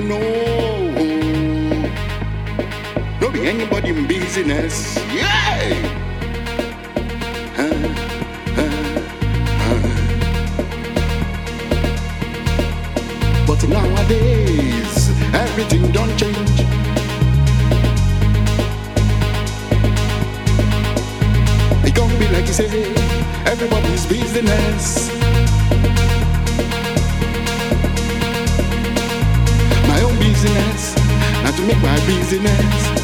never know. Don't be anybody in business. Yeah! But nowadays, everything don't change. It can't be like you say, everybody's business. easiness